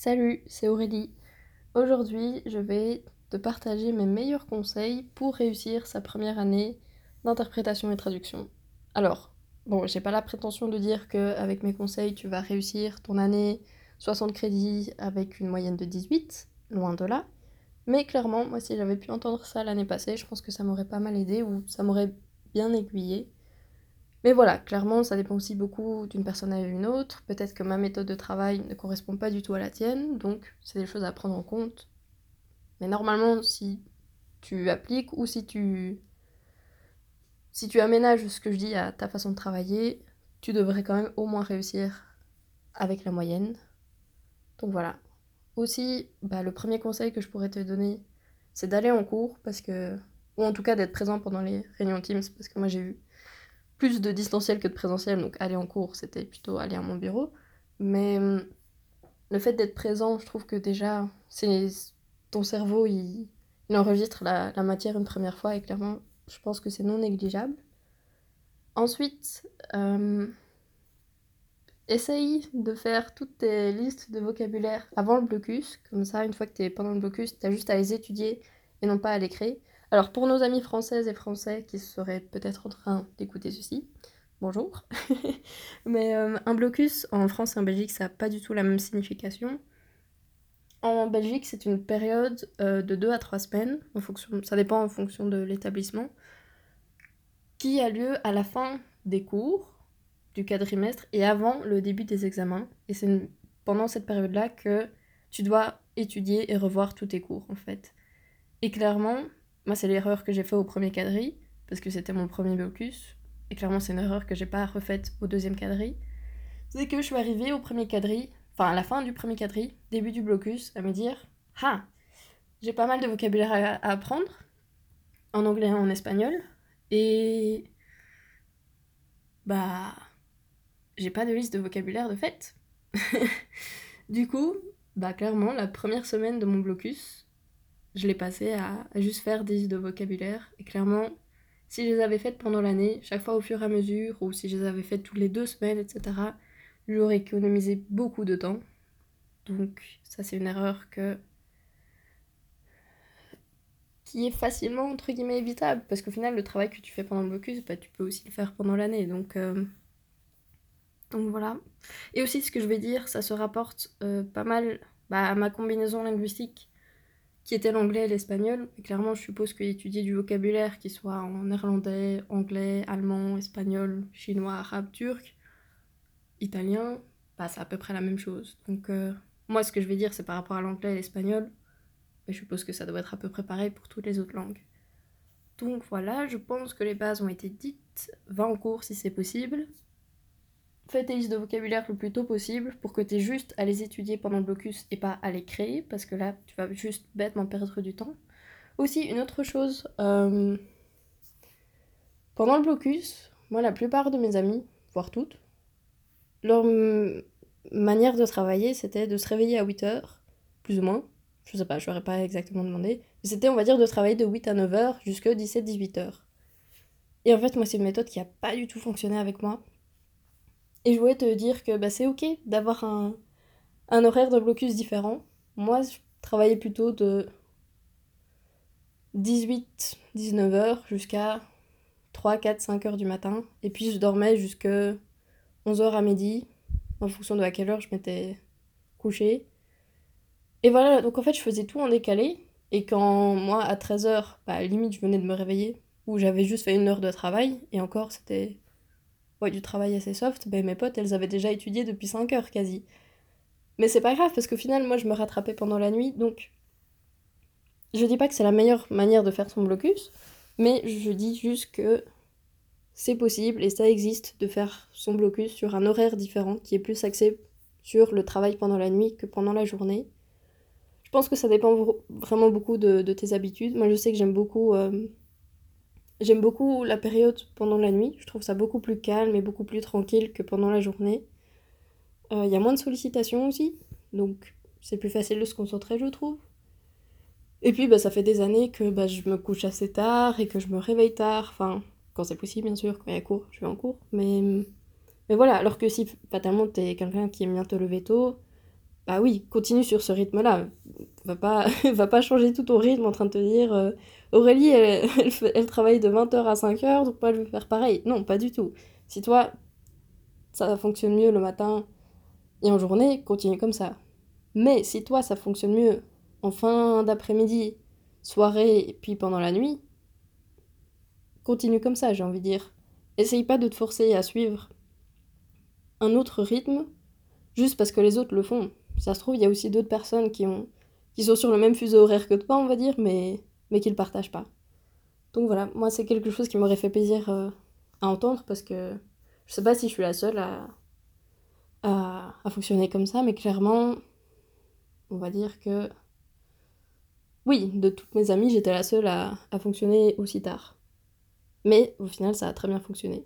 Salut, c'est Aurélie. Aujourd'hui, je vais te partager mes meilleurs conseils pour réussir sa première année d'interprétation et traduction. Alors, bon, j'ai pas la prétention de dire que avec mes conseils, tu vas réussir ton année 60 crédits avec une moyenne de 18, loin de là. Mais clairement, moi, si j'avais pu entendre ça l'année passée, je pense que ça m'aurait pas mal aidé ou ça m'aurait bien aiguillé. Mais voilà, clairement, ça dépend aussi beaucoup d'une personne à une autre. Peut-être que ma méthode de travail ne correspond pas du tout à la tienne, donc c'est des choses à prendre en compte. Mais normalement, si tu appliques ou si tu si tu aménages ce que je dis à ta façon de travailler, tu devrais quand même au moins réussir avec la moyenne. Donc voilà. Aussi, bah, le premier conseil que je pourrais te donner, c'est d'aller en cours parce que ou en tout cas d'être présent pendant les réunions Teams parce que moi j'ai eu plus de distanciel que de présentiel, donc aller en cours, c'était plutôt aller à mon bureau. Mais hum, le fait d'être présent, je trouve que déjà, ton cerveau, il, enregistre la, matière une première fois et clairement, je pense que c'est non négligeable. Ensuite, hum, essaye de faire toutes tes listes de vocabulaire avant le blocus. Comme ça, une fois que tu es pendant le blocus, tu as juste à les étudier et non pas à les créer. Alors pour nos amis françaises et français qui seraient peut-être en train d'écouter ceci, bonjour. Mais euh, un blocus en France et en Belgique, ça n'a pas du tout la même signification. En Belgique, c'est une période euh, de 2 à 3 semaines, en fonction, ça dépend en fonction de l'établissement, qui a lieu à la fin des cours du quadrimestre et avant le début des examens. Et c'est pendant cette période-là que tu dois étudier et revoir tous tes cours, en fait. Et clairement, moi, c'est l'erreur que j'ai fait au premier quadri, parce que c'était mon premier blocus. Et clairement, c'est une erreur que j'ai pas refaite au deuxième quadri. C'est que je suis arrivée au premier quadri, enfin à la fin du premier quadri, début du blocus, à me dire Ah, j'ai pas mal de vocabulaire à, apprendre, en anglais et en espagnol, et. Bah. J'ai pas de liste de vocabulaire de fait. du coup, bah clairement, la première semaine de mon blocus, je l'ai passé à, juste faire des idées de vocabulaire. Et clairement, si je les avais faites pendant l'année, chaque fois au fur et à mesure, ou si je les avais faites toutes les deux semaines, etc., j'aurais économisé beaucoup de temps. Donc ça c'est une erreur que qui est facilement entre guillemets évitable parce qu'au final le travail que tu fais pendant le blocus bah, tu peux aussi le faire pendant l'année donc euh, donc voilà et aussi ce que je vais dire ça se rapporte euh, pas mal bah, à ma combinaison linguistique qui était l'anglais et l'espagnol. Clairement, je suppose qu'étudier du vocabulaire qui soit en néerlandais, anglais, allemand, espagnol, chinois, arabe, turc, italien, bah, c'est à peu près la même chose. Donc, euh, moi, ce que je vais dire, c'est par rapport à l'anglais et l'espagnol. Mais je suppose que ça doit être à peu près pareil pour toutes les autres langues. Donc voilà, je pense que les bases ont été dites. Va en cours si c'est possible fais tes listes de vocabulaire le plus tôt possible pour que tu aies juste à les étudier pendant le blocus et pas à les créer, parce que là, tu vas juste bêtement perdre du temps. Aussi, une autre chose, euh, pendant le blocus, moi, la plupart de mes amis, voire toutes, leur manière de travailler, c'était de se réveiller à 8h, plus ou moins. Je sais pas, je n'aurais pas exactement demandé. C'était, on va dire, de travailler de 8 à 9h jusqu'à 17-18h. Et en fait, moi, c'est une méthode qui n'a pas du tout fonctionné avec moi. Et je voulais te dire que bah, c'est ok d'avoir un, horaire de blocus différent. Moi, je travaillais plutôt de 18, 19 h jusqu'à 3, 4, 5 heures du matin. Et puis je dormais jusque 11 h à midi, en fonction de à quelle heure je m'étais couchée. Et voilà, donc en fait, je faisais tout en décalé. Et quand moi, à 13 h bah, limite, je venais de me réveiller, ou j'avais juste fait une heure de travail, et encore, c'était ouais, du travail assez soft, ben, mes potes, elles avaient déjà étudié depuis 5 heures quasi. Mais c'est pas grave, parce qu'au final, moi, je me rattrapais pendant la nuit, donc... Je dis pas que c'est la meilleure manière de faire son blocus, mais je dis juste que c'est possible, et ça existe, de faire son blocus sur un horaire différent, qui est plus axé sur le travail pendant la nuit que pendant la journée. Je pense que ça dépend vraiment beaucoup de, tes habitudes. Moi, je sais que j'aime beaucoup... Euh, J'aime beaucoup la période pendant la nuit, je trouve ça beaucoup plus calme et beaucoup plus tranquille que pendant la journée. Il euh, y a moins de sollicitations aussi, donc c'est plus facile de se concentrer, je trouve. Et puis bah, ça fait des années que bah, je me couche assez tard et que je me réveille tard, enfin, quand c'est possible bien sûr, quand il y a cours, je vais en cours, mais, mais voilà, alors que si fatalement t'es quelqu'un qui aime bien te lever tôt, bah oui, continue sur ce rythme-là. Va pas, va pas changer tout ton rythme en train de te dire euh, Aurélie, elle, travaille de 20h à 5h, donc moi je faire pareil. Non, pas du tout. Si toi, ça fonctionne mieux le matin et en journée, continue comme ça. Mais si toi, ça fonctionne mieux en fin d'après-midi, soirée et puis pendant la nuit, continue comme ça, j'ai envie de dire. Essaye pas de te forcer à suivre un autre rythme juste parce que les autres le font. Ça se trouve, il y a aussi d'autres personnes qui, ont, qui sont sur le même fuseau horaire que toi, on va dire, mais, mais qui le partagent pas. Donc voilà, moi c'est quelque chose qui m'aurait fait plaisir euh, à entendre parce que je sais pas si je suis la seule à, à, fonctionner comme ça, mais clairement, on va dire que oui, de toutes mes amies, j'étais la seule à, à fonctionner aussi tard. Mais au final, ça a très bien fonctionné.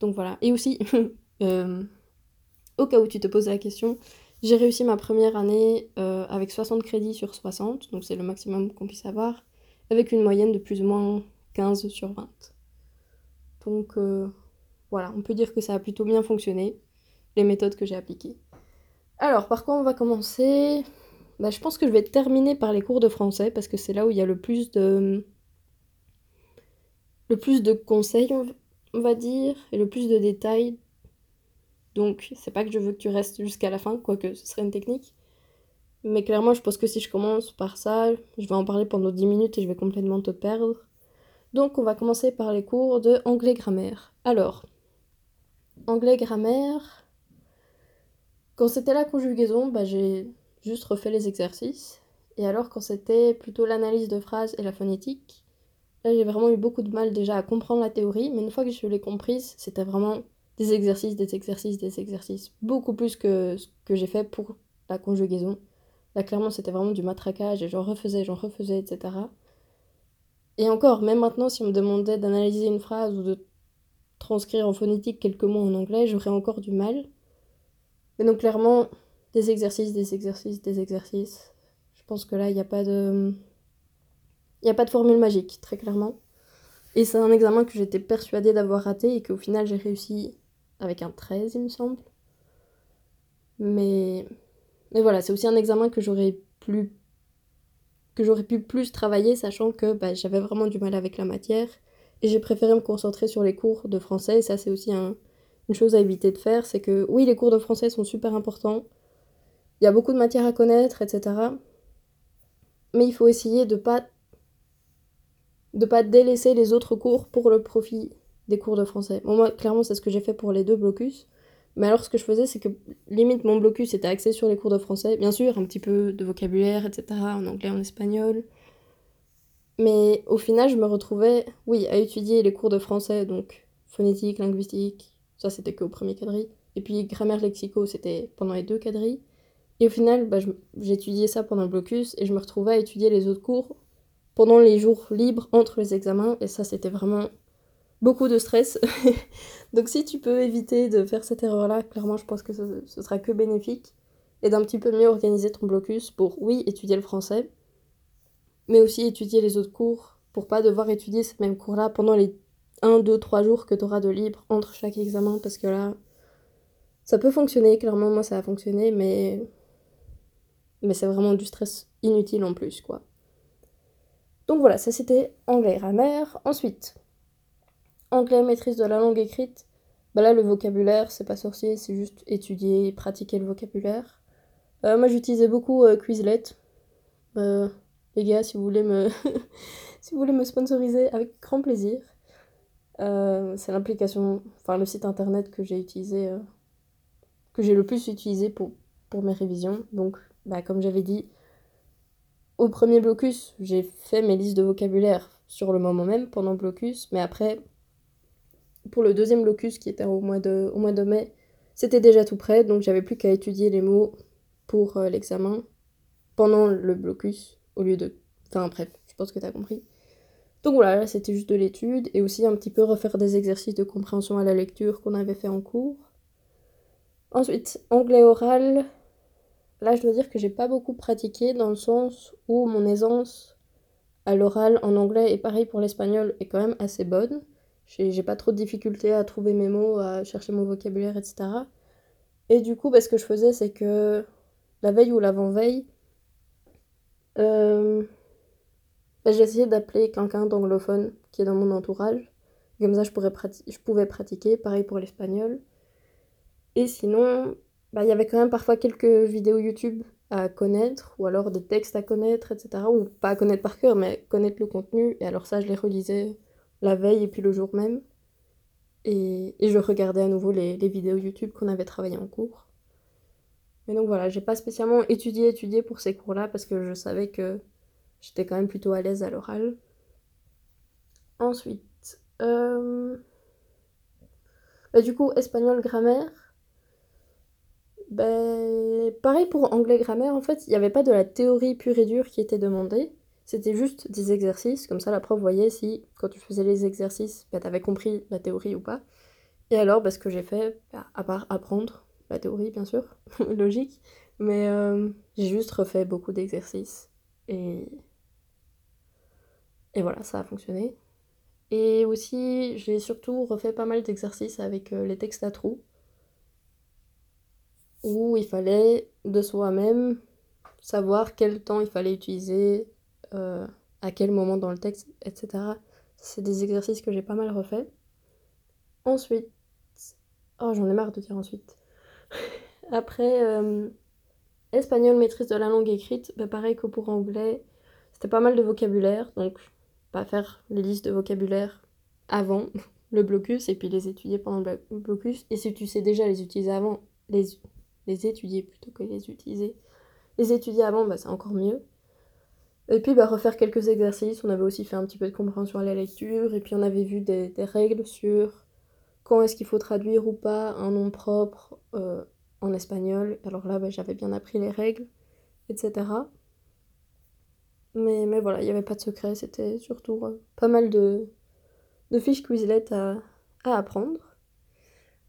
Donc voilà. Et aussi, euh, au cas où tu te poses la question, j'ai réussi ma première année euh, avec 60 crédits sur 60, donc c'est le maximum qu'on puisse avoir, avec une moyenne de plus ou moins 15 sur 20. Donc euh, voilà, on peut dire que ça a plutôt bien fonctionné, les méthodes que j'ai appliquées. Alors, par quoi on va commencer? Bah, Je pense que je vais terminer par les cours de français, parce que c'est là où il y a le plus de... le plus de conseils, on va dire, et le plus de détails donc, c'est pas que je veux que tu restes jusqu'à la fin, quoique ce serait une technique. Mais clairement, je pense que si je commence par ça, je vais en parler pendant 10 minutes et je vais complètement te perdre. Donc, on va commencer par les cours de anglais grammaire. Alors, anglais grammaire. Quand c'était la conjugaison, bah, j'ai juste refait les exercices. Et alors, quand c'était plutôt l'analyse de phrases et la phonétique, là, j'ai vraiment eu beaucoup de mal déjà à comprendre la théorie, mais une fois que je l'ai comprise, c'était vraiment des exercices, des exercices, des exercices. Beaucoup plus que ce que j'ai fait pour la conjugaison. Là, clairement, c'était vraiment du matraquage et j'en refaisais, j'en refaisais, etc. Et encore, même maintenant, si on me demandait d'analyser une phrase ou de transcrire en phonétique quelques mots en anglais, j'aurais encore du mal. Mais donc, clairement, des exercices, des exercices, des exercices. Je pense que là, il n'y a pas de. Il n'y a pas de formule magique, très clairement. Et c'est un examen que j'étais persuadée d'avoir raté et qu'au final j'ai réussi avec un 13, il me semble. Mais, mais voilà, c'est aussi un examen que j'aurais plus que j'aurais pu plus travailler, sachant que bah, j'avais vraiment du mal avec la matière. Et j'ai préféré me concentrer sur les cours de français. Et ça, c'est aussi une chose à éviter de faire. C'est que oui, les cours de français sont super importants. Il y a beaucoup de matière à connaître, etc. Mais il faut essayer de pas de pas délaisser les autres cours pour le profit des cours de français. moi, clairement, c'est ce que j'ai fait pour les deux blocus. Mais alors, ce que je faisais, c'est que limite, mon blocus était axé sur les cours de français. Bien sûr, un petit peu de vocabulaire, etc., en anglais, en espagnol. Mais au final, je me retrouvais, oui, à étudier les cours de français, donc phonétique, linguistique, ça c'était qu'au premier quadri. Et puis grammaire, lexico, c'était pendant les deux quadris. Et au final, bah, j'étudiais ça pendant le blocus et je me retrouvais à étudier les autres cours pendant les jours libres entre les examens. Et ça, c'était vraiment beaucoup de stress. Donc si tu peux éviter de faire cette erreur-là, clairement je pense que ce, sera que bénéfique. Et d'un petit peu mieux organiser ton blocus pour, oui, étudier le français, mais aussi étudier les autres cours pour pas devoir étudier ces mêmes cours-là pendant les 1, 2, 3 jours que tu auras de libre entre chaque examen, parce que là, ça peut fonctionner, clairement moi ça a fonctionné, mais, mais c'est vraiment du stress inutile en plus, quoi. Donc voilà, ça c'était anglais grammaire. Ensuite, Anglais, maîtrise de la langue écrite. Bah là, le vocabulaire, c'est pas sorcier, c'est juste étudier, pratiquer le vocabulaire. Euh, moi, j'utilisais beaucoup euh, Quizlet. Euh, les gars, si vous voulez me, si vous voulez me sponsoriser, avec grand plaisir. c'est l'application, enfin le site internet que j'ai utilisé, que j'ai le plus utilisé pour, pour mes révisions. Donc, bah, comme j'avais dit, au premier blocus, j'ai fait mes listes de vocabulaire sur le moment même pendant blocus, mais après, pour le deuxième locus qui était au mois de, mai, c'était déjà tout prêt, donc j'avais plus qu'à étudier les mots pour euh, l'examen pendant le blocus au lieu de. Enfin bref, je pense que tu as compris. Donc voilà, là c'était juste de l'étude et aussi un petit peu refaire des exercices de compréhension à la lecture qu'on avait fait en cours. Ensuite, anglais oral. Là, je dois dire que j'ai pas beaucoup pratiqué dans le sens où mon aisance à l'oral en anglais et pareil pour l'espagnol est quand même assez bonne. J'ai pas trop de difficultés à trouver mes mots, à chercher mon vocabulaire, etc. Et du coup, bah, ce que je faisais, c'est que la veille ou l'avant-veille, euh, bah, essayé d'appeler quelqu'un d'anglophone qui est dans mon entourage. Comme ça, je, pourrais je pouvais pratiquer. Pareil pour l'espagnol. Et sinon, bah, il y avait quand même parfois quelques vidéos YouTube à connaître, ou alors des textes à connaître, etc. Ou pas à connaître par cœur, mais connaître le contenu. Et alors ça, je les relisais la veille et puis le jour même. Et, je regardais à nouveau les, les vidéos YouTube qu'on avait travaillées en cours. Mais donc voilà, j'ai pas spécialement étudié, étudié pour ces cours-là parce que je savais que j'étais quand même plutôt à l'aise à l'oral. Ensuite, euh, bah, du coup, espagnol grammaire. Ben, pareil pour anglais grammaire, en fait, il n'y avait pas de la théorie pure et dure qui était demandée. C'était juste des exercices, comme ça la prof voyait si, quand tu faisais les exercices, ben, tu avais compris la théorie ou pas. Et alors, ben, ce que j'ai fait, à part apprendre la théorie, bien sûr, logique, mais euh, j'ai juste refait beaucoup d'exercices. Et... et voilà, ça a fonctionné. Et aussi, j'ai surtout refait pas mal d'exercices avec euh, les textes à trous où il fallait de soi-même savoir quel temps il fallait utiliser, euh, à quel moment dans le texte, etc. C'est des exercices que j'ai pas mal refait. Ensuite, oh j'en ai marre de dire ensuite. Après, euh, espagnol, maîtrise de la langue écrite, bah, pareil que pour anglais, c'était pas mal de vocabulaire, donc pas faire les listes de vocabulaire avant le blocus et puis les étudier pendant le blocus. Et si tu sais déjà les utiliser avant, les les étudier plutôt que les utiliser. Les étudier avant, bah, c'est encore mieux. Et puis bah, refaire quelques exercices. On avait aussi fait un petit peu de compréhension à la lecture. Et puis on avait vu des, règles sur quand est-ce qu'il faut traduire ou pas un nom propre euh, en espagnol. Alors là, bah, j'avais bien appris les règles, etc. Mais, mais voilà, il n'y avait pas de secret. C'était surtout euh, pas mal de, de fiches Quizlet à, à apprendre.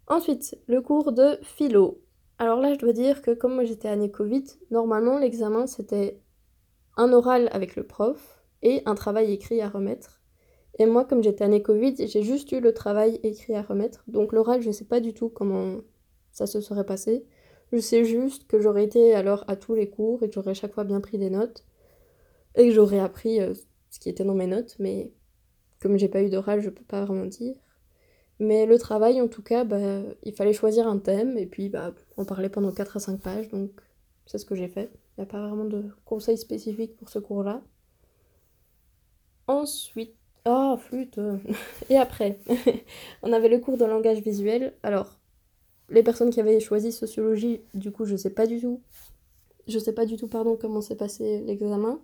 Ensuite, le cours de philo. Alors là, je dois dire que comme moi j'étais année Covid, normalement l'examen c'était un oral avec le prof et un travail écrit à remettre. Et moi, comme j'étais année Covid, j'ai juste eu le travail écrit à remettre. Donc l'oral, je ne sais pas du tout comment ça se serait passé. Je sais juste que j'aurais été alors à tous les cours et que j'aurais chaque fois bien pris des notes. Et que j'aurais appris euh, ce qui était dans mes notes, mais comme j'ai pas eu d'oral, je peux pas vraiment dire. Mais le travail, en tout cas, bah, il fallait choisir un thème et puis bah, en parler pendant 4 à 5 pages. Donc, c'est ce que j'ai fait. Il n'y a pas vraiment de conseils spécifiques pour ce cours-là. Ensuite, oh, flûte Et après, on avait le cours de langage visuel. Alors, les personnes qui avaient choisi sociologie, du coup, je sais pas du tout. Je sais pas du tout, pardon, comment s'est passé l'examen.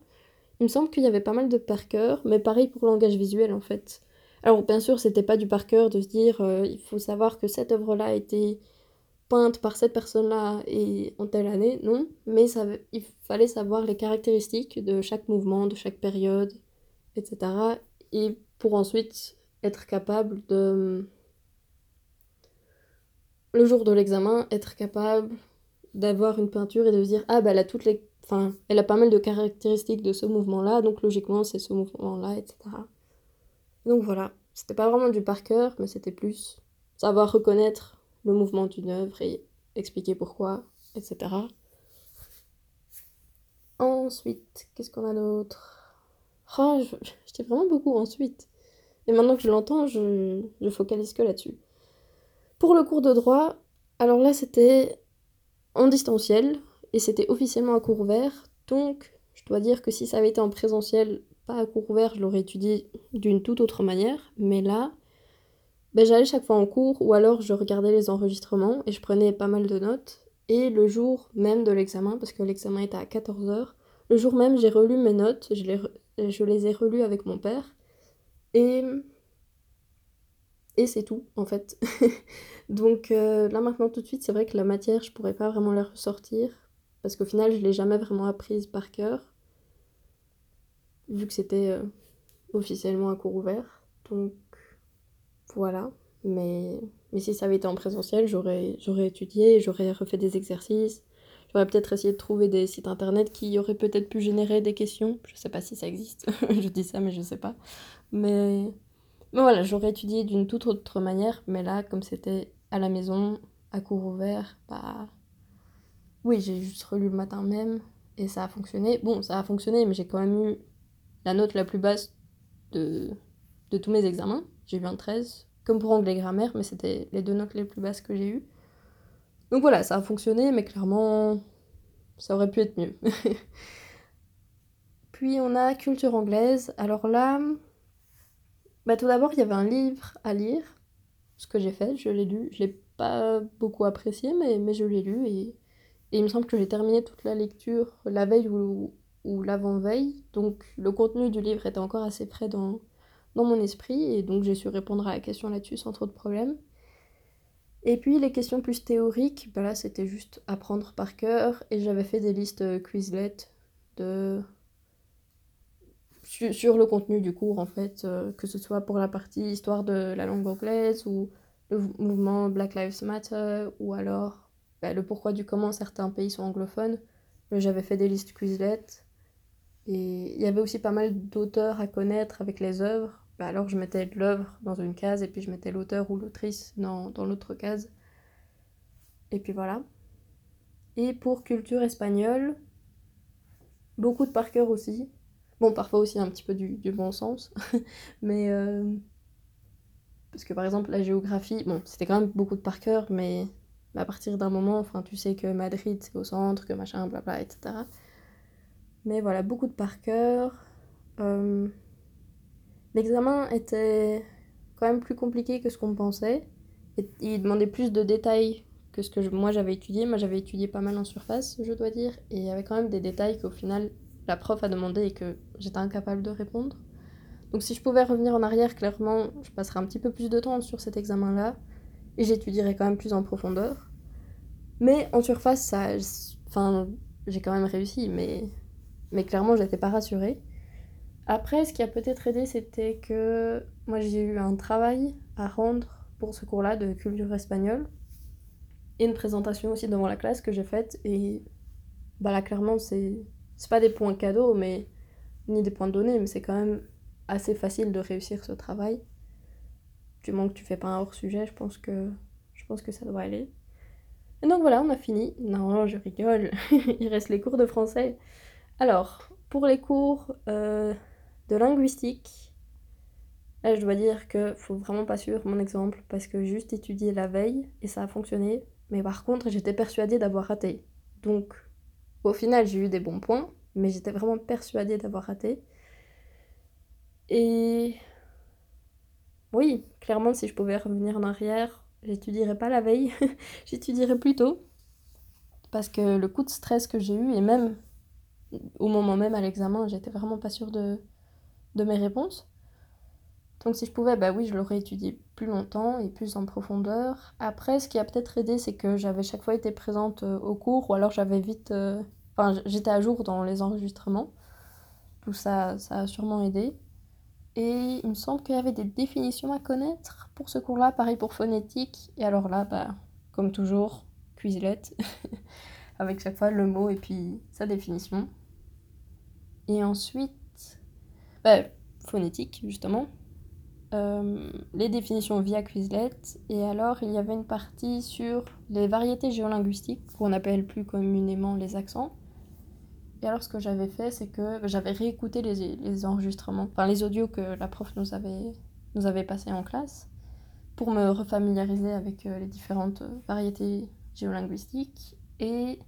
Il me semble qu'il y avait pas mal de par cœur, mais pareil pour langage visuel en fait. Alors bien sûr, c'était pas du par cœur de se dire euh, il faut savoir que cette œuvre-là a été peinte par cette personne-là et en telle année, non, mais ça, il fallait savoir les caractéristiques de chaque mouvement, de chaque période, etc. Et pour ensuite être capable de, le jour de l'examen, être capable d'avoir une peinture et de se dire ah bah elle a toutes les, enfin elle a pas mal de caractéristiques de ce mouvement-là, donc logiquement c'est ce mouvement-là, etc. Donc voilà, c'était pas vraiment du par cœur, mais c'était plus savoir reconnaître le mouvement d'une œuvre et expliquer pourquoi, etc. Ensuite, qu'est-ce qu'on a d'autre? Oh, je, vraiment beaucoup ensuite. Et maintenant que je l'entends, je, je focalise que là-dessus. Pour le cours de droit, alors là c'était en distanciel et c'était officiellement un cours ouvert. Donc je dois dire que si ça avait été en présentiel, pas à cours ouvert, je l'aurais étudié d'une toute autre manière, mais là, ben, j'allais chaque fois en cours ou alors je regardais les enregistrements et je prenais pas mal de notes. Et le jour même de l'examen, parce que l'examen était à 14h, le jour même j'ai relu mes notes, je les, je les ai relues avec mon père. Et, et c'est tout en fait. Donc euh, là maintenant tout de suite, c'est vrai que la matière, je pourrais pas vraiment la ressortir, parce qu'au final, je l'ai jamais vraiment apprise par cœur vu que c'était euh, officiellement un cours ouvert. Donc voilà. Mais, mais si ça avait été en présentiel, j'aurais, étudié, j'aurais refait des exercices. J'aurais peut-être essayé de trouver des sites internet qui auraient peut-être pu générer des questions. Je sais pas si ça existe. je dis ça, mais je sais pas. Mais, mais voilà, j'aurais étudié d'une toute autre manière. Mais là, comme c'était à la maison, à cours ouvert, bah. oui, j'ai juste relu le matin même et ça a fonctionné. Bon, ça a fonctionné, mais j'ai quand même eu la note la plus basse de, de tous mes examens. J'ai eu un 13, comme pour anglais grammaire, mais c'était les deux notes les plus basses que j'ai eues. Donc voilà, ça a fonctionné, mais clairement, ça aurait pu être mieux. Puis on a culture anglaise. Alors là, bah tout d'abord, il y avait un livre à lire. Ce que j'ai fait, je l'ai lu. Je l'ai pas beaucoup apprécié, mais, mais je l'ai lu. Et, il me semble que j'ai terminé toute la lecture la veille ou, ou l'avant-veille. Donc le contenu du livre était encore assez frais dans, dans mon esprit. Et donc j'ai su répondre à la question là-dessus sans trop de problèmes. Et puis les questions plus théoriques, bah là c'était juste apprendre par cœur et j'avais fait des listes euh, Quizlet de sur, le contenu du cours en fait, euh, que ce soit pour la partie histoire de la langue anglaise ou le mouvement Black Lives Matter ou alors bah, le pourquoi du comment certains pays sont anglophones. J'avais fait des listes Quizlet et il y avait aussi pas mal d'auteurs à connaître avec les œuvres bah, alors je mettais l'œuvre dans une case et puis je mettais l'auteur ou l'autrice dans, l'autre case. Et puis voilà. Et pour culture espagnole, beaucoup de par cœur aussi. Bon, parfois aussi un petit peu du, du bon sens. mais. Euh, parce que par exemple, la géographie, bon, c'était quand même beaucoup de par cœur, mais à partir d'un moment, enfin, tu sais que Madrid c'est au centre, que machin, blabla, etc. Mais voilà, beaucoup de par cœur. Euh, L'examen était quand même plus compliqué que ce qu'on pensait. Et il demandait plus de détails que ce que moi j'avais étudié. Moi j'avais étudié pas mal en surface, je dois dire. Et il y avait quand même des détails qu'au final la prof a demandé et que j'étais incapable de répondre. Donc si je pouvais revenir en arrière, clairement, je passerais un petit peu plus de temps sur cet examen-là. Et j'étudierais quand même plus en profondeur. Mais en surface, ça, enfin, j'ai quand même réussi, mais, mais clairement, j'étais pas rassurée. Après, ce qui a peut-être aidé, c'était que moi j'ai eu un travail à rendre pour ce cours-là de culture espagnole et une présentation aussi devant la classe que j'ai faite. Et bah là, clairement, c'est pas des points cadeaux, mais ni des points donnés, mais c'est quand même assez facile de réussir ce travail. Du moment que tu fais pas un hors sujet, je pense que je pense que ça doit aller. Et donc voilà, on a fini. Non, je rigole. Il reste les cours de français. Alors, pour les cours, euh, de linguistique, là je dois dire que faut vraiment pas suivre mon exemple parce que juste étudié la veille et ça a fonctionné. Mais par contre, j'étais persuadée d'avoir raté. Donc, au final, j'ai eu des bons points, mais j'étais vraiment persuadée d'avoir raté. Et oui, clairement, si je pouvais revenir en arrière, j'étudierais pas la veille, j'étudierais plus tôt. Parce que le coup de stress que j'ai eu, et même au moment même à l'examen, j'étais vraiment pas sûre de, de mes réponses. Donc si je pouvais, bah oui, je l'aurais étudié plus longtemps et plus en profondeur. Après, ce qui a peut-être aidé, c'est que j'avais chaque fois été présente euh, au cours, ou alors j'avais vite... Euh, enfin, j'étais à jour dans les enregistrements. Tout ça, ça a sûrement aidé. Et il me semble qu'il y avait des définitions à connaître pour ce cours-là, pareil pour phonétique. Et alors là, bah, comme toujours, Quizlet, avec chaque fois le mot et puis sa définition. Et ensuite, bah, phonétique, justement. Euh, les définitions via Quizlet. Et alors, il y avait une partie sur les variétés géolinguistiques, qu'on appelle plus communément les accents. Et alors, ce que j'avais fait, c'est que j'avais réécouté les, enregistrements, enfin les audios que la prof nous avait, nous avait passés en classe, pour me refamiliariser avec euh, les différentes variétés géolinguistiques. Et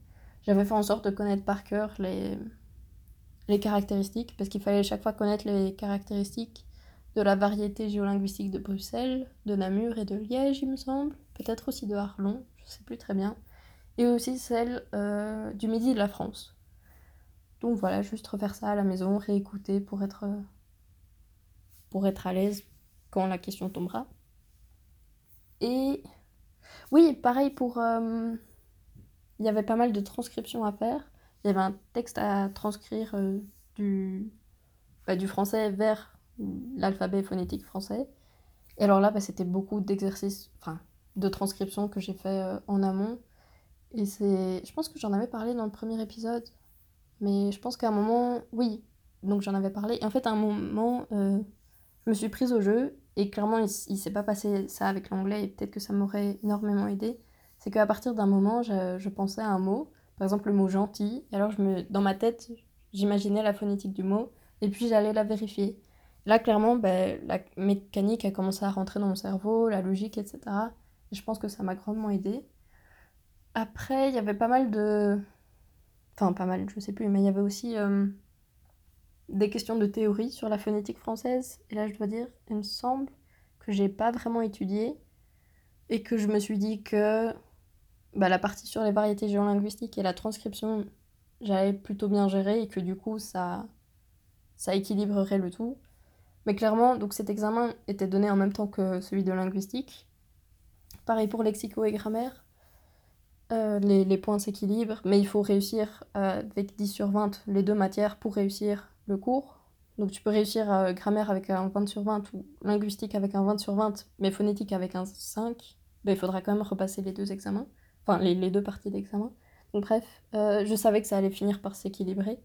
j'avais fait en sorte de connaître par cœur les, les caractéristiques, parce qu'il fallait chaque fois connaître les caractéristiques de la variété géolinguistique de Bruxelles, de Namur et de Liège, il me semble, peut-être aussi de Arlon, je sais plus très bien, et aussi celle euh, du midi de la France. Donc voilà, juste refaire ça à la maison, réécouter pour être, pour être à l'aise quand la question tombera. Et oui, pareil pour... Euh, il y avait pas mal de transcriptions à faire il y avait un texte à transcrire euh, du, bah, du français vers l'alphabet phonétique français. Et alors là, bah, c'était beaucoup d'exercices, enfin, de transcription que j'ai fait euh, en amont. Et c'est. Je pense que j'en avais parlé dans le premier épisode. Mais je pense qu'à un moment, oui, donc j'en avais parlé. Et en fait, à un moment, euh, je me suis prise au jeu. Et clairement, il, il s'est pas passé ça avec l'anglais. Et peut-être que ça m'aurait énormément aidé. C'est qu'à partir d'un moment, je, je, pensais à un mot par exemple le mot gentil, et alors je me, dans ma tête, j'imaginais la phonétique du mot, et puis j'allais la vérifier. Là, clairement, ben, la mécanique a commencé à rentrer dans mon cerveau, la logique, etc. Et je pense que ça m'a grandement aidé. Après, il y avait pas mal de... Enfin, pas mal, je sais plus, mais il y avait aussi euh, des questions de théorie sur la phonétique française. Et là, je dois dire, il me semble que j'ai pas vraiment étudié et que je me suis dit que bah, la partie sur les variétés géolinguistiques et la transcription, j'avais plutôt bien géré et que du coup, ça, ça équilibrerait le tout. Mais clairement, donc cet examen était donné en même temps que celui de linguistique. Pareil pour lexico et grammaire. Euh, les, les, points s'équilibrent, mais il faut réussir euh, avec 10 sur 20 les deux matières pour réussir le cours. Donc tu peux réussir euh, grammaire avec un 20 sur 20 ou linguistique avec un 20 sur 20, mais phonétique avec un 5. Ben, il faudra quand même repasser les deux examens, enfin les, deux parties d'examen. Donc bref, je savais que ça allait finir par s'équilibrer.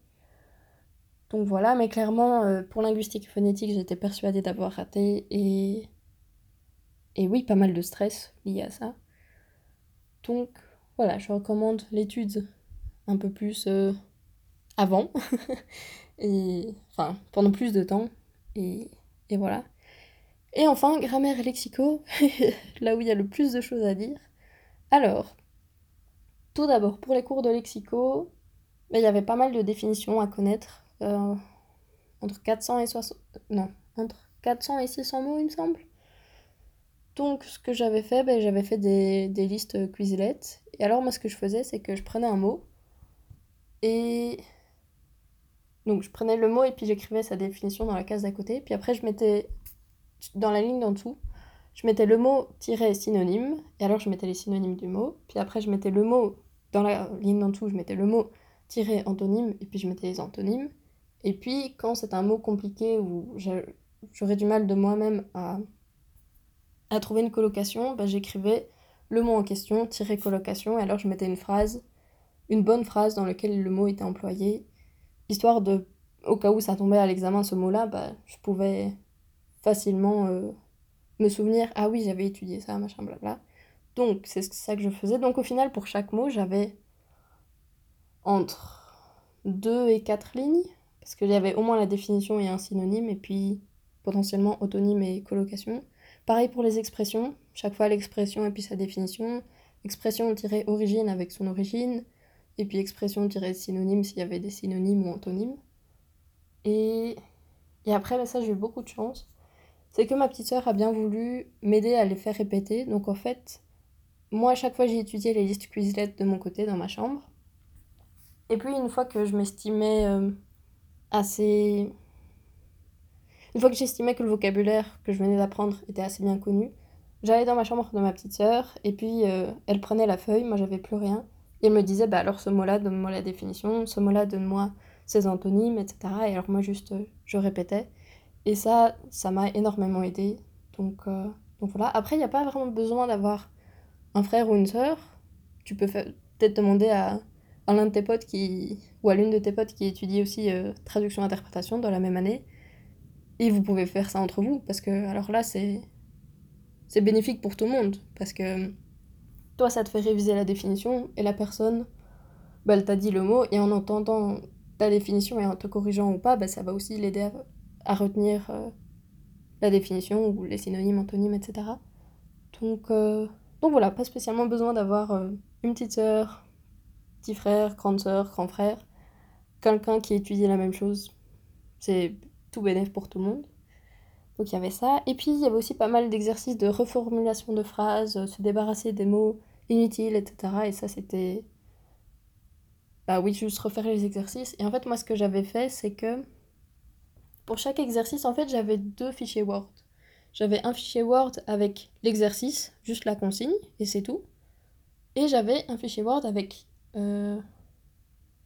Donc voilà, mais clairement, pour linguistique et phonétique, j'étais persuadée d'avoir raté et... Et oui, pas mal de stress lié à ça. Donc voilà, je recommande l'étude un peu plus euh, avant, et enfin pendant plus de temps, et, et, voilà. Et enfin, grammaire et lexico, là où il y a le plus de choses à dire. Alors, tout d'abord, pour les cours de lexico, ben, il y avait pas mal de définitions à connaître, euh, entre 400 et 60... Non, entre 400 et 600 mots, il me semble. Donc, ce que j'avais fait, ben, j'avais fait des, listes Quizlet. Et alors, moi, ce que je faisais, c'est que je prenais un mot. Et. Donc, je prenais le mot et puis j'écrivais sa définition dans la case d'à côté. Puis après, je mettais dans la ligne d'en dessous, je mettais le mot tiré synonyme. Et alors, je mettais les synonymes du mot. Puis après, je mettais le mot dans la ligne d'en dessous, je mettais le mot tiré antonyme. Et puis, je mettais les antonymes. Et puis, quand c'est un mot compliqué ou j'aurais du mal de moi-même à trouver une colocation, bah, j'écrivais le mot en question, tirer colocation, et alors je mettais une phrase, une bonne phrase dans laquelle le mot était employé, histoire de, au cas où ça tombait à l'examen ce mot-là, bah, je pouvais facilement euh, me souvenir, ah oui, j'avais étudié ça, machin, blabla. Donc, c'est ça que je faisais. Donc, au final, pour chaque mot, j'avais entre deux et quatre lignes, parce que j'avais au moins la définition et un synonyme, et puis potentiellement autonyme et colocation. Pareil pour les expressions, chaque fois l'expression et puis sa définition. Expression tirée origine avec son origine, et puis expression tirée synonyme s'il y avait des synonymes ou antonymes. Et, et après, ça, j'ai eu beaucoup de chance. C'est que ma petite sœur a bien voulu m'aider à les faire répéter. Donc en fait, moi, à chaque fois, j'ai étudié les listes Quizlet de mon côté dans ma chambre. Et puis, une fois que je m'estimais euh, assez une fois que j'estimais que le vocabulaire que je venais d'apprendre était assez bien connu, j'allais dans ma chambre de ma petite sœur et puis euh, elle prenait la feuille, moi j'avais plus rien, et elle me disait bah alors ce mot-là donne-moi la définition, ce mot-là donne-moi ses antonymes, etc. Et alors moi juste euh, je répétais. Et ça, ça m'a énormément aidé. Donc, donc voilà. Après, il n'y a pas vraiment besoin d'avoir un frère ou une sœur. Tu peux peut-être demander à, à l'un de tes potes qui, ou à l'une de tes potes qui étudie aussi traduction-interprétation dans la même année et vous pouvez faire ça entre vous, parce que alors là, c'est c'est bénéfique pour tout le monde, parce que toi, ça te fait réviser la définition, et la personne, bah, elle t'a dit le mot, et en entendant ta définition et en te corrigeant ou pas, bah, ça va aussi l'aider à, retenir euh, la définition, ou les synonymes, antonymes, etc. Donc, euh, donc voilà, pas spécialement besoin d'avoir euh, une petite sœur, petit frère, grande sœur, grand frère, quelqu'un qui étudie la même chose. C'est tout bénéf pour tout le monde. Donc il y avait ça. Et puis il y avait aussi pas mal d'exercices de reformulation de phrases, euh, se débarrasser des mots inutiles, etc. Et ça c'était... Bah oui, juste refaire les exercices. Et en fait moi ce que j'avais fait c'est que pour chaque exercice en fait j'avais deux fichiers Word. J'avais un fichier Word avec l'exercice, juste la consigne, et c'est tout. Et j'avais un fichier Word avec euh,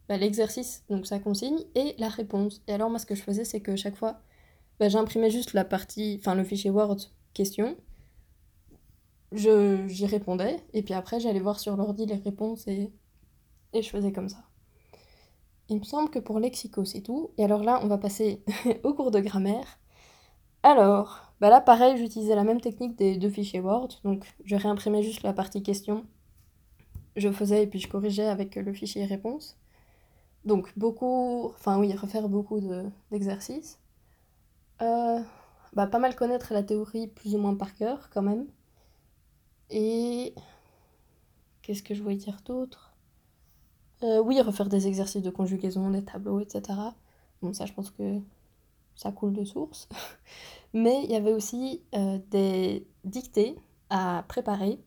bah, l'exercice, donc sa consigne, et la réponse. Et alors moi ce que je faisais c'est que chaque fois, bah, j'imprimais juste la partie, enfin le fichier Word question, je, j'y répondais, et puis après j'allais voir sur l'ordi les réponses et, et je faisais comme ça. Il me semble que pour lexico c'est tout, et alors là on va passer au cours de grammaire. Alors, bah là pareil j'utilisais la même technique des deux fichiers Word, donc je réimprimais juste la partie question je faisais et puis je corrigeais avec le fichier réponse. Donc beaucoup, enfin oui, refaire beaucoup d'exercices. Euh, bah, pas mal connaître la théorie plus ou moins par cœur quand même. Et qu'est-ce que je voulais dire d'autre? Euh, Oui, refaire des exercices de conjugaison, des tableaux, etc. Bon, ça je pense que ça coule de source. Mais il y avait aussi euh, des dictées à préparer,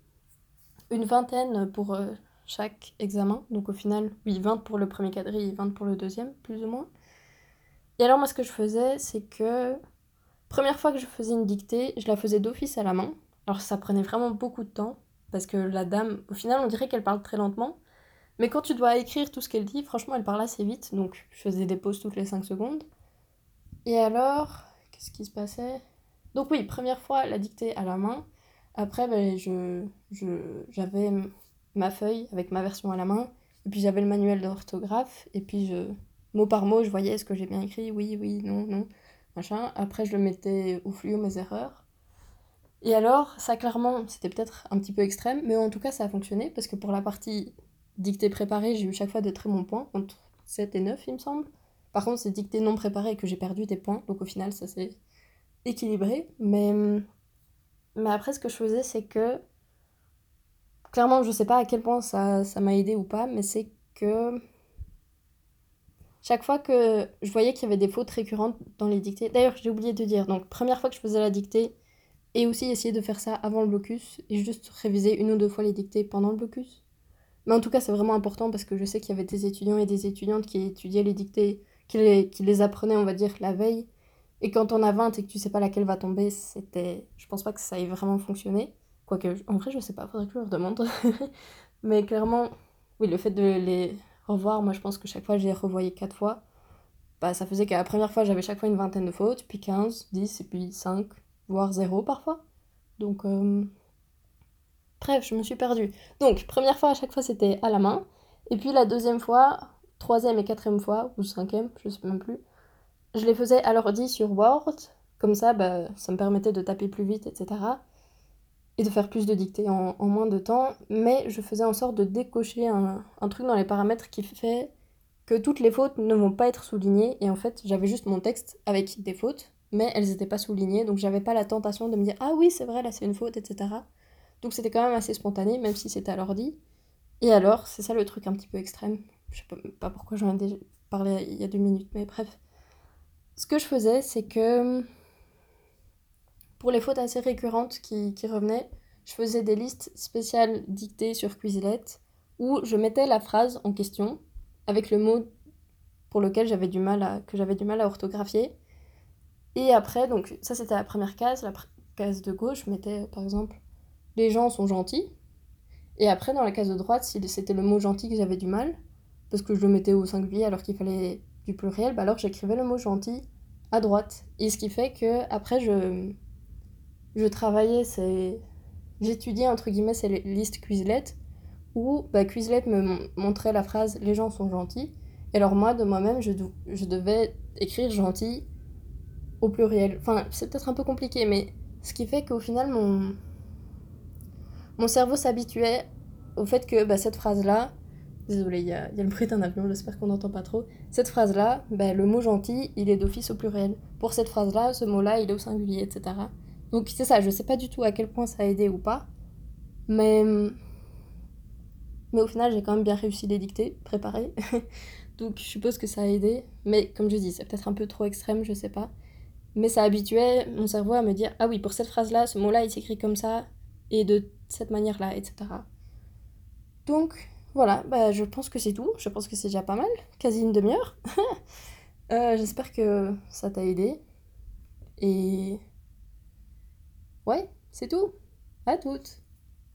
une vingtaine pour euh, chaque examen. Donc au final, oui, 20 pour le premier quadrille et 20 pour le deuxième, plus ou moins. Et alors moi ce que je faisais, c'est que première fois que je faisais une dictée, je la faisais d'office à la main. Alors ça prenait vraiment beaucoup de temps, parce que la dame, au final, on dirait qu'elle parle très lentement. Mais quand tu dois écrire tout ce qu'elle dit, franchement, elle parle assez vite. Donc je faisais des pauses toutes les 5 secondes. Et alors, qu'est-ce qui se passait? Donc oui, première fois, la dictée à la main. Après, ben, je, j'avais ma feuille avec ma version à la main. Et puis j'avais le manuel d'orthographe. Et puis, je, mot par mot, je voyais ce que j'ai bien écrit. Oui, oui, non, non. Machin. Après, je le mettais au fluo, mes erreurs. Et alors, ça clairement, c'était peut-être un petit peu extrême. Mais en tout cas, ça a fonctionné. Parce que pour la partie dictée préparée, j'ai eu chaque fois de très bons points. Entre 7 et 9, il me semble. Par contre, c'est dictée non préparée que j'ai perdu des points. Donc au final, ça s'est équilibré. Mais, après, ce que je faisais, c'est que. Clairement, je sais pas à quel point ça, ça m'a aidé ou pas, mais c'est que. Chaque fois que je voyais qu'il y avait des fautes récurrentes dans les dictées. D'ailleurs, j'ai oublié de dire. Donc, première fois que je faisais la dictée, et aussi essayer de faire ça avant le blocus, et juste réviser une ou deux fois les dictées pendant le blocus. Mais en tout cas, c'est vraiment important parce que je sais qu'il y avait des étudiants et des étudiantes qui étudiaient les dictées qui les, qui apprenait, on va dire, la veille. Et quand on a 20 et que tu sais pas laquelle va tomber, c'était. Je pense pas que ça ait vraiment fonctionné. Quoique, en vrai, je sais pas, faudrait que je leur demande. Mais clairement, oui, le fait de les revoir, moi je pense que chaque fois, les revoyais 4 fois. Bah, ça faisait qu'à la première fois, j'avais chaque fois une vingtaine de fautes, puis 15, 10, et puis 5, voire 0 parfois. Donc, euh... bref, je me suis perdue. Donc, première fois, à chaque fois, c'était à la main. Et puis la deuxième fois, troisième et quatrième fois, ou cinquième, je sais même plus, je les faisais à l'ordi sur Word, comme ça, bah, ça me permettait de taper plus vite, etc. Et de faire plus de dictées en, moins de temps, mais je faisais en sorte de décocher un, un, truc dans les paramètres qui fait que toutes les fautes ne vont pas être soulignées, et en fait, j'avais juste mon texte avec des fautes, mais elles n'étaient pas soulignées, donc j'avais pas la tentation de me dire ah oui, c'est vrai, là c'est une faute, etc. Donc c'était quand même assez spontané, même si c'était à l'ordi. Et alors, c'est ça le truc un petit peu extrême, je sais pas, pourquoi j'en ai parlé il y a deux minutes, mais bref. Ce que je faisais, c'est que pour les fautes assez récurrentes qui, qui, revenaient, je faisais des listes spéciales dictées sur Quizlet où je mettais la phrase en question avec le mot pour lequel j'avais du mal à, que j'avais du mal à orthographier. Et après, donc ça c'était la première case, la case de gauche, je mettais par exemple les gens sont gentils. Et après, dans la case de droite, si c'était le mot gentil que j'avais du mal, parce que je le mettais au singulier alors qu'il fallait du pluriel, bah alors j'écrivais le mot gentil à droite. Et ce qui fait que après je, je travaillais, c'est... j'étudiais entre guillemets ces listes Quizlet, où bah, Quizlet me montrait la phrase les gens sont gentils. Et alors moi, de moi-même, je, je devais écrire gentil au pluriel. Enfin, c'est peut-être un peu compliqué, mais ce qui fait qu'au final, mon, mon cerveau s'habituait au fait que bah, cette phrase-là, Désolée, il y a, le bruit d'un avion, j'espère qu'on n'entend pas trop. Cette phrase-là, ben, le mot gentil, il est d'office au pluriel. Pour cette phrase-là, ce mot-là, il est au singulier, etc. Donc c'est ça, je sais pas du tout à quel point ça a aidé ou pas. Mais, mais au final, j'ai quand même bien réussi les dictées, préparées. Donc je suppose que ça a aidé. Mais comme je dis, c'est peut-être un peu trop extrême, je sais pas. Mais ça habituait mon cerveau à me dire Ah oui, pour cette phrase-là, ce mot-là, il s'écrit comme ça, et de cette manière-là, etc. Donc, voilà, bah, je pense que c'est tout. Je pense que c'est déjà pas mal. Quasi une demi-heure. euh, J'espère que ça t'a aidé. Et... Ouais, c'est tout. À toutes.